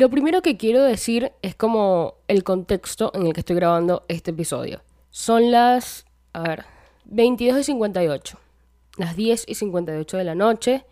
Lo primero que quiero decir es como el contexto en el que estoy grabando este episodio. Son las, a ver, 22 y 58, las 10 y 58 de la noche.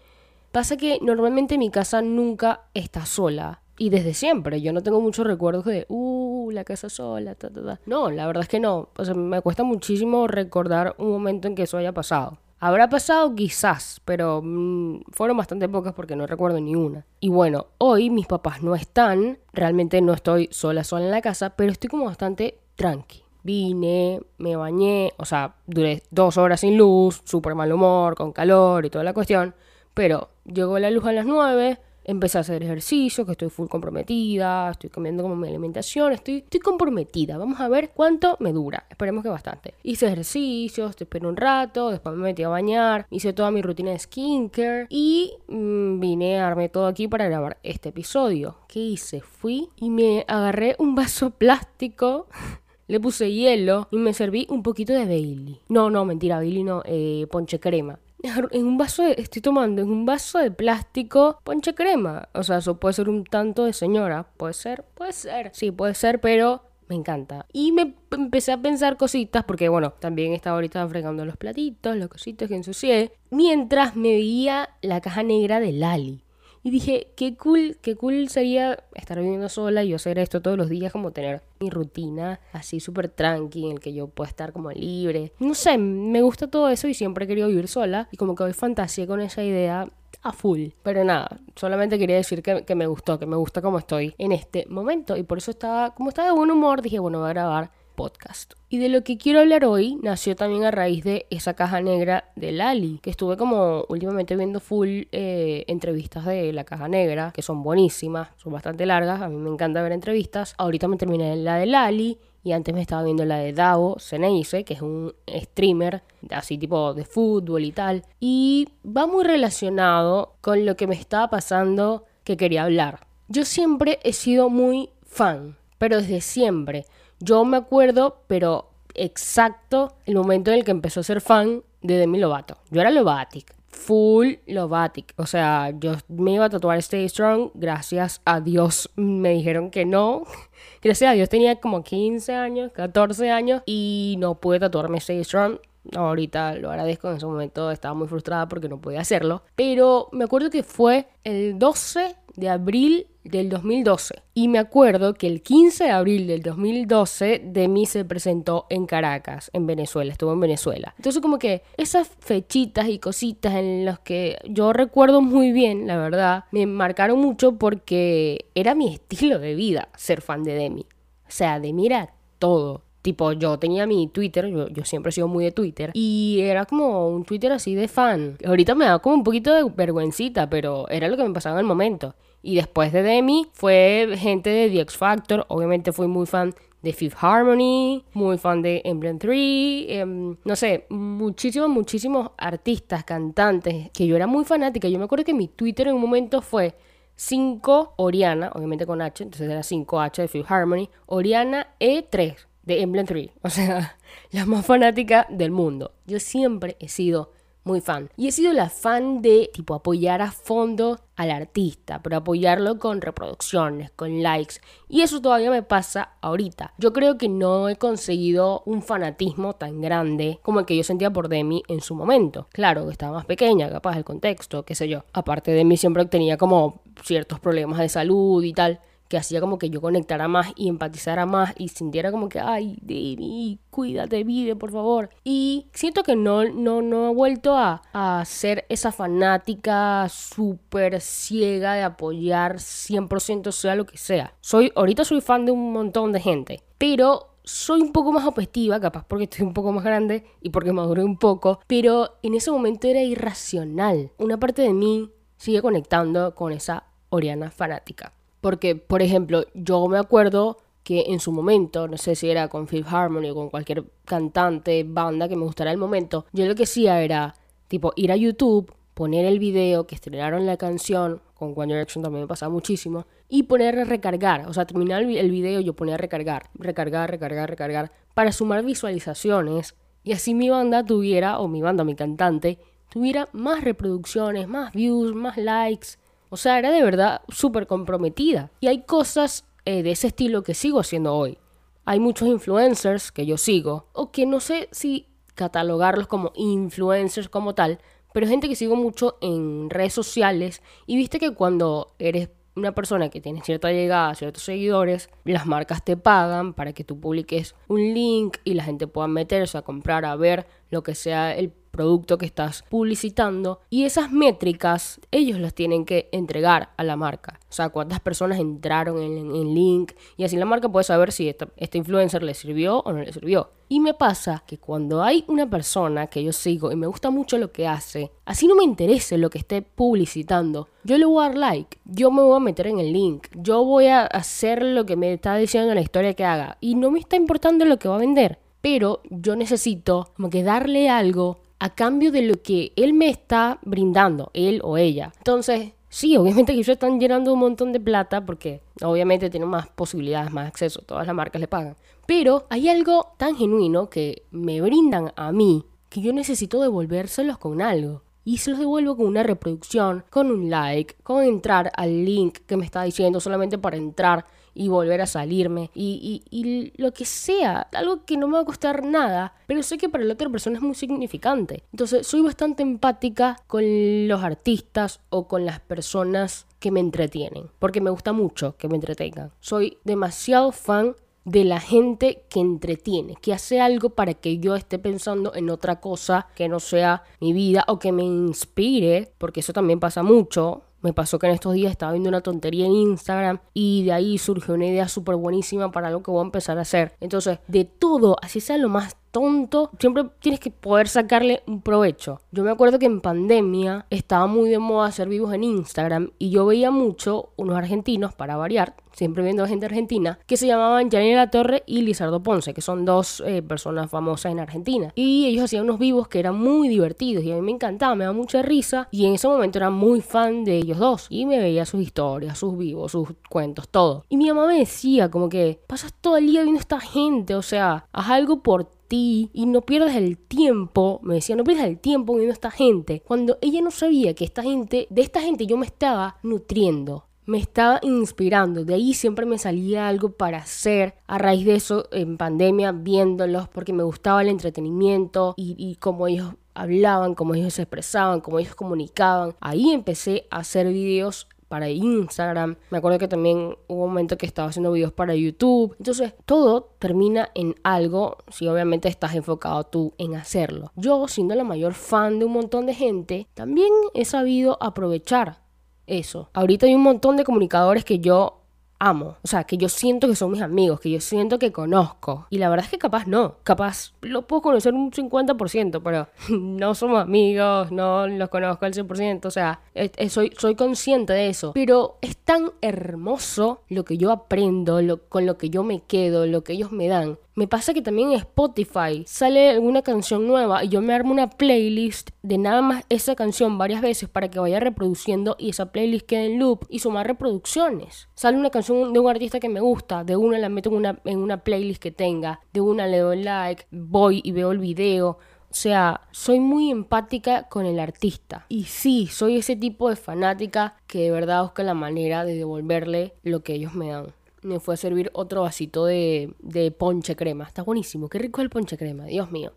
Pasa que normalmente mi casa nunca está sola. Y desde siempre, yo no tengo muchos recuerdos de, uh, la casa sola, ta, ta, ta. No, la verdad es que no. O sea, me cuesta muchísimo recordar un momento en que eso haya pasado. Habrá pasado quizás, pero mm, fueron bastante pocas porque no recuerdo ni una. Y bueno, hoy mis papás no están, realmente no estoy sola sola en la casa, pero estoy como bastante tranqui. Vine, me bañé, o sea, duré dos horas sin luz, súper mal humor, con calor y toda la cuestión, pero llegó la luz a las nueve, empecé a hacer ejercicio, que estoy full comprometida, estoy cambiando como mi alimentación, estoy, estoy comprometida. Vamos a ver cuánto me dura. Esperemos que bastante. Hice ejercicios, te esperé un rato, después me metí a bañar, hice toda mi rutina de skincare y mm, vine a darme todo aquí para grabar este episodio. ¿Qué hice? Fui y me agarré un vaso plástico. Le puse hielo y me serví un poquito de Bailey. No, no, mentira, Bailey no, eh, ponche crema en un vaso de, estoy tomando en un vaso de plástico ponche crema. O sea, eso puede ser un tanto de señora. Puede ser, puede ser. Sí, puede ser, pero me encanta. Y me empecé a pensar cositas, porque bueno, también estaba ahorita fregando los platitos, los cositos que ensucié, mientras me veía la caja negra de Lali. Y dije, qué cool, qué cool sería estar viviendo sola y yo hacer esto todos los días, como tener mi rutina así súper tranqui, en el que yo pueda estar como libre. No sé, me gusta todo eso y siempre he querido vivir sola. Y como que hoy fantasía con esa idea a full. Pero nada, solamente quería decir que, que, me gustó, que me gusta como estoy en este momento. Y por eso estaba, como estaba de buen humor, dije, bueno, voy a grabar podcast. Y de lo que quiero hablar hoy nació también a raíz de esa caja negra de Lali, que estuve como últimamente viendo full eh, entrevistas de la caja negra, que son buenísimas, son bastante largas, a mí me encanta ver entrevistas. Ahorita me terminé la de Lali y antes me estaba viendo la de Davo Ceneice, que es un streamer así tipo de fútbol y tal. Y va muy relacionado con lo que me estaba pasando que quería hablar. Yo siempre he sido muy fan, pero desde siempre. Yo me acuerdo, pero exacto, el momento en el que empezó a ser fan de Demi Lovato. Yo era Lovatic, full Lovatic. O sea, yo me iba a tatuar Stay Strong, gracias a Dios me dijeron que no. Gracias a Dios tenía como 15 años, 14 años y no pude tatuarme Stay Strong. Ahorita lo agradezco, en ese momento estaba muy frustrada porque no podía hacerlo. Pero me acuerdo que fue el 12 de abril del 2012. Y me acuerdo que el 15 de abril del 2012 Demi se presentó en Caracas, en Venezuela, estuvo en Venezuela. Entonces como que esas fechitas y cositas en las que yo recuerdo muy bien, la verdad, me marcaron mucho porque era mi estilo de vida ser fan de Demi. O sea, Demi era todo. Tipo, yo tenía mi Twitter, yo, siempre he sido muy de Twitter, y era como un Twitter así de fan. Ahorita me da como un poquito de vergüencita, pero era lo que me pasaba en el momento. Y después de Demi fue gente de The X Factor. Obviamente fui muy fan de Fifth Harmony, muy fan de Emblem 3, em, no sé, muchísimos, muchísimos artistas, cantantes, que yo era muy fanática. Yo me acuerdo que mi Twitter en un momento fue 5 Oriana, obviamente con H, entonces era 5H de Fifth Harmony, Oriana E3 de Emblem 3, o sea, la más fanática del mundo. Yo siempre he sido muy fan. Y he sido la fan de tipo apoyar a fondo al artista, pero apoyarlo con reproducciones, con likes. Y eso todavía me pasa ahorita. Yo creo que no he conseguido un fanatismo tan grande como el que yo sentía por Demi en su momento. Claro, que estaba más pequeña, capaz el contexto, qué sé yo. Aparte de mí siempre tenía como ciertos problemas de salud y tal que hacía como que yo conectara más y empatizara más y sintiera como que, ay, Demi, cuídate, vive, por favor. Y siento que no, no, no he vuelto a, a ser esa fanática súper ciega de apoyar 100% sea lo que sea. Soy, ahorita soy fan de un montón de gente, pero soy un poco más objetiva, capaz porque estoy un poco más grande y porque maduré un poco, pero en ese momento era irracional. Una parte de mí sigue conectando con esa Oriana fanática. Porque, por ejemplo, yo me acuerdo que en su momento, no sé si era con Fifth Harmony o con cualquier cantante, banda que me gustara el momento, yo lo que hacía era, tipo, ir a YouTube, poner el video que estrenaron la canción, con One Direction también me pasaba muchísimo, y poner a recargar, o sea, terminar el video yo ponía a recargar, recargar, recargar, recargar, para sumar visualizaciones, y así mi banda tuviera, o mi banda, mi cantante, tuviera más reproducciones, más views, más likes, O sea, era de verdad súper comprometida. Y hay cosas eh, de ese estilo que sigo haciendo hoy. Hay muchos influencers que yo sigo, o que no sé si catalogarlos como influencers como tal, pero gente que sigo mucho en redes sociales y viste que cuando eres una persona que tiene cierta llegada, ciertos seguidores, las marcas te pagan para que tú publiques un link y la gente pueda meterse a comprar, a ver lo que sea el producto que estás publicitando y esas métricas ellos las tienen que entregar a la marca. O sea, cuántas personas entraron en el link y así la marca puede saber si este influencer le sirvió o no le sirvió. Y me pasa que cuando hay una persona que yo sigo y me gusta mucho lo que hace, así no me interese lo que esté publicitando, yo le voy a dar like, yo me voy a meter en el link, yo voy a hacer lo que me está diciendo la historia que haga y no me está importando lo que va a vender. Pero yo necesito como que darle algo a cambio de lo que él me está brindando, él o ella. Entonces, sí, obviamente que ellos están llenando un montón de plata porque obviamente tienen más posibilidades, más acceso, todas las marcas le pagan. Pero hay algo tan genuino que me brindan a mí que yo necesito devolvérselos con algo. Y se los devuelvo con una reproducción, con un like, con entrar al link que me está diciendo solamente para entrar y volver a salirme y, y, lo que sea, algo que no me va a costar nada, pero sé que para la otra persona es muy significante. Entonces soy bastante empática con los artistas o con las personas que me entretienen, porque me gusta mucho que me entretengan. Soy demasiado fan de la gente que entretiene, que hace algo para que yo esté pensando en otra cosa que no sea mi vida o que me inspire, porque eso también pasa mucho. Me pasó que en estos días estaba viendo una tontería en Instagram y de ahí surgió una idea súper buenísima para algo que voy a empezar a hacer. Entonces, de todo, así sea lo más tonto, siempre tienes que poder sacarle un provecho. Yo me acuerdo que en pandemia estaba muy de moda hacer vivos en Instagram y yo veía mucho unos argentinos, para variar, siempre viendo gente argentina, que se llamaban La Torre y Lizardo Ponce, que son dos eh, personas famosas en Argentina. Y ellos hacían unos vivos que eran muy divertidos y a mí me encantaba, me daba mucha risa y en ese momento era muy fan de ellos dos y me veía sus historias, sus vivos, sus cuentos, todo. Y mi mamá me decía como que pasas todo el día viendo esta gente, o sea, haz algo por y no pierdas el tiempo, me decía, no pierdas el tiempo viendo a esta gente, cuando ella no sabía que esta gente, de esta gente yo me estaba nutriendo, me estaba inspirando, de ahí siempre me salía algo para hacer, a raíz de eso en pandemia viéndolos porque me gustaba el entretenimiento y, y como ellos hablaban, como ellos se expresaban, como ellos comunicaban, ahí empecé a hacer videos para Instagram. Me acuerdo que también hubo un momento que estaba haciendo videos para YouTube. Entonces, todo termina en algo si obviamente estás enfocado tú en hacerlo. Yo, siendo la mayor fan de un montón de gente, también he sabido aprovechar eso. Ahorita hay un montón de comunicadores que yo amo. O sea, que yo siento que son mis amigos, que yo siento que conozco. Y la verdad es que capaz no. Capaz lo puedo conocer un 50%, pero no somos amigos, no los conozco al 100%. O sea, soy, soy consciente de eso. Pero es tan hermoso lo que yo aprendo, lo, con lo que yo me quedo, lo que ellos me dan. Me pasa que también en Spotify sale alguna canción nueva y yo me armo una playlist de nada más esa canción varias veces para que vaya reproduciendo y esa playlist quede en loop y sumar reproducciones. Sale una canción de un artista que me gusta, de una la meto en una, en una playlist que tenga, de una le doy like, voy y veo el video. O sea, soy muy empática con el artista. Y sí, soy ese tipo de fanática que de verdad busca la manera de devolverle lo que ellos me dan me fue a servir otro vasito de, ponche crema. Está buenísimo, qué rico es el ponche crema, Dios mío.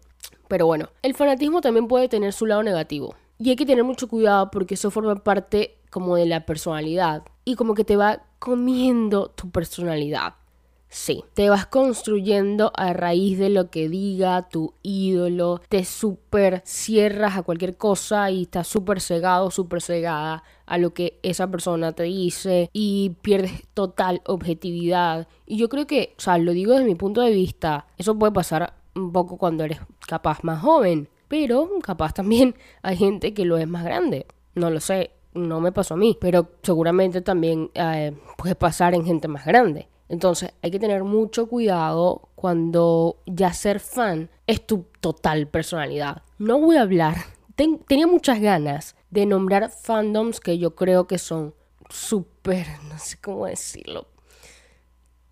Pero bueno, el fanatismo también puede tener su lado negativo. Y hay que tener mucho cuidado porque eso forma parte como de la personalidad. Y como que te va comiendo tu personalidad. Sí, te vas construyendo a raíz de lo que diga tu ídolo, te super cierras a cualquier cosa y estás súper cegado, súper cegada a lo que esa persona te dice y pierdes total objetividad. Y yo creo que, o sea, lo digo desde mi punto de vista, eso puede pasar un poco cuando eres capaz más joven, pero capaz también hay gente que lo es más grande, no lo sé. No me pasó a mí, pero seguramente también eh, puede pasar en gente más grande. Entonces hay que tener mucho cuidado cuando ya ser fan es tu total personalidad. No voy a hablar, tenía muchas ganas de nombrar fandoms que yo creo que son súper, no sé cómo decirlo,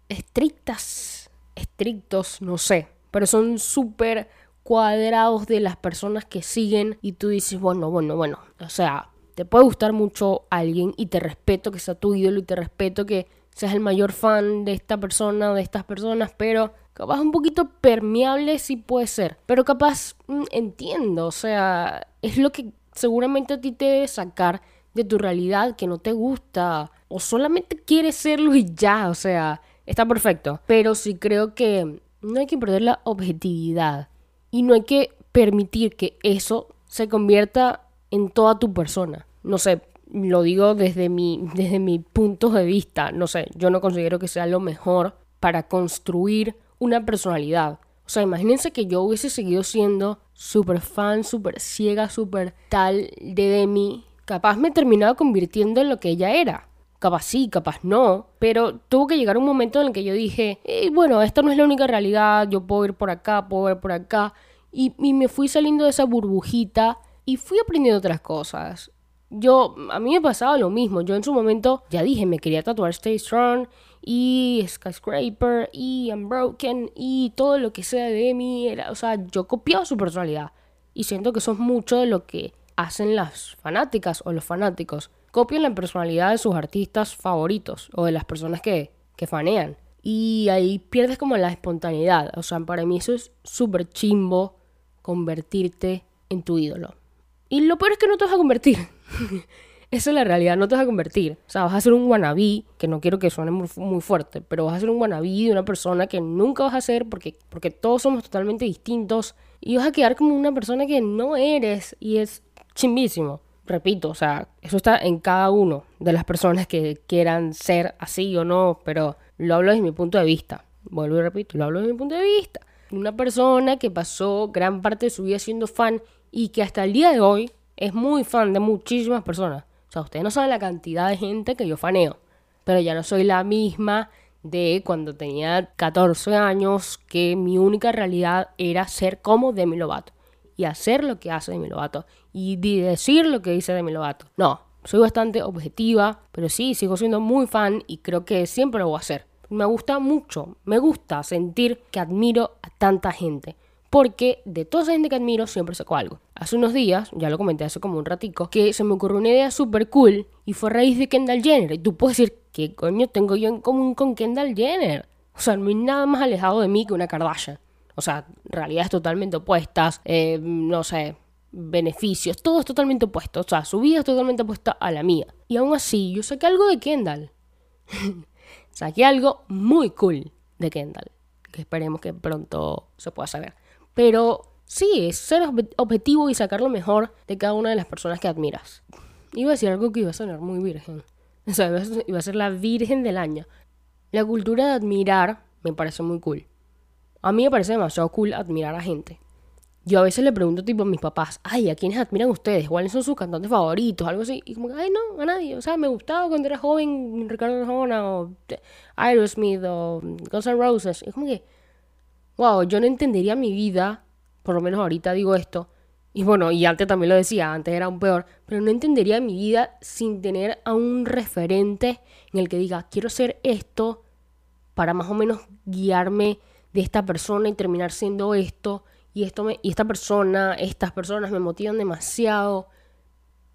estrictas, estrictos, no sé, pero son súper cuadrados de las personas que siguen y tú dices, bueno, bueno, bueno, o sea, te puede gustar mucho alguien y te respeto que sea tu ídolo y te respeto que seas el mayor fan de esta persona de estas personas, pero capaz un poquito permeable sí puede ser. Pero capaz mm, entiendo, o sea, es lo que seguramente a ti te debe sacar de tu realidad que no te gusta o solamente quieres serlo y ya, o sea, está perfecto. Pero sí creo que no hay que perder la objetividad y no hay que permitir que eso se convierta en toda tu persona. No sé, lo digo desde mi, desde mi punto de vista, no sé, yo no considero que sea lo mejor para construir una personalidad. O sea, imagínense que yo hubiese seguido siendo súper fan, súper ciega, súper tal de Demi. Capaz me terminaba convirtiendo en lo que ella era. Capaz sí, capaz no. Pero tuvo que llegar un momento en el que yo dije, bueno, esta no es la única realidad, yo puedo ir por acá, puedo ir por acá. Y me fui saliendo de esa burbujita y fui aprendiendo otras cosas. Yo, a mí me pasaba lo mismo. Yo en su momento, ya dije, me quería tatuar Stay Strong y Skyscraper y Unbroken y todo lo que sea de mí. Era, o sea, yo copiaba su personalidad. Y siento que eso es mucho de lo que hacen las fanáticas o los fanáticos. Copian la personalidad de sus artistas favoritos o de las personas que, que fanean. Y ahí pierdes como la espontaneidad. O sea, para mí eso es súper chimbo convertirte en tu ídolo. Y lo peor es que no te vas a convertir. Esa es la realidad, no te vas a convertir. O sea, vas a ser un wannabe, que no quiero que suene muy, fuerte, pero vas a ser un wannabe de una persona que nunca vas a ser porque, porque todos somos totalmente distintos y vas a quedar como una persona que no eres y es chimbísimo. Repito, o sea, eso está en cada uno de las personas que quieran ser así o no, pero lo hablo desde mi punto de vista. Vuelvo y repito, lo hablo desde mi punto de vista. Una persona que pasó gran parte de su vida siendo fan y que hasta el día de hoy es muy fan de muchísimas personas. O sea, ustedes no saben la cantidad de gente que yo faneo, pero ya no soy la misma de cuando tenía 14 años, que mi única realidad era ser como Demi Lovato y hacer lo que hace Demi Lovato y decir lo que dice Demi Lovato. No, soy bastante objetiva, pero sí, sigo siendo muy fan y creo que siempre lo voy a hacer. Me gusta mucho, me gusta sentir que admiro a tanta gente porque de toda esa gente que admiro siempre saco algo. Hace unos días, ya lo comenté hace como un ratico, que se me ocurrió una idea súper cool y fue a raíz de Kendall Jenner. Y tú puedes decir, ¿qué coño tengo yo en común con Kendall Jenner? O sea, no hay nada más alejado de mí que una Kardashian. O sea, realidades totalmente opuestas, eh, no sé, beneficios, todo es totalmente opuesto. O sea, su vida es totalmente opuesta a la mía. Y aún así, yo saqué algo de Kendall. saqué algo muy cool de Kendall. Que esperemos que pronto se pueda saber. Pero sí, es ser objetivo y sacar lo mejor de cada una de las personas que admiras. Iba a decir algo que iba a sonar muy virgen. O sea, iba a ser la virgen del año. La cultura de admirar me parece muy cool. A mí me parece demasiado cool admirar a gente. Yo a veces le pregunto tipo a mis papás, ay, ¿a quiénes admiran ustedes? ¿Cuáles son sus cantantes favoritos? Algo así. Y como, ay, no, a nadie. O sea, me gustaba cuando era joven Ricardo Arjona o Aerosmith o Guns N' Roses. Y como que, wow, yo no entendería mi vida, por lo menos ahorita digo esto, y bueno, y antes también lo decía, antes era un peor, pero no entendería mi vida sin tener a un referente en el que diga, quiero ser esto para más o menos guiarme de esta persona y terminar siendo esto, y, esto me, y esta persona, estas personas me motivan demasiado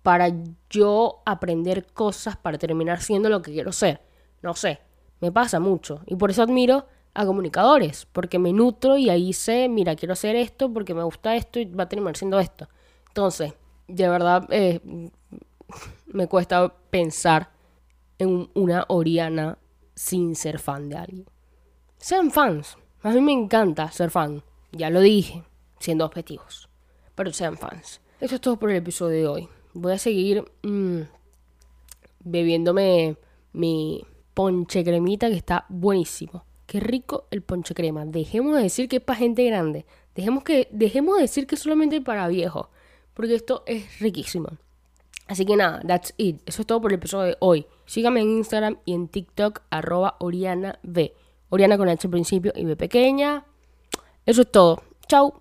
para yo aprender cosas para terminar siendo lo que quiero ser. No sé, me pasa mucho, y por eso admiro a comunicadores, porque me nutro y ahí sé, mira, quiero hacer esto porque me gusta esto y va a terminar siendo esto. Entonces, de verdad, eh, me cuesta pensar en una Oriana sin ser fan de alguien. Sean fans. A mí me encanta ser fan. Ya lo dije, siendo objetivos. Pero sean fans. Eso es todo por el episodio de hoy. Voy a seguir mm, bebiéndome mi ponche cremita que está buenísimo. Qué rico el ponche crema. Dejemos de decir que es para gente grande. Dejemos, que, dejemos de decir que es solamente para viejos. Porque esto es riquísimo. Así que nada, that's it. Eso es todo por el episodio de hoy. Síganme en Instagram y en TikTok, arroba Oriana B. Oriana con H principio y B pequeña. Eso es todo. Chau.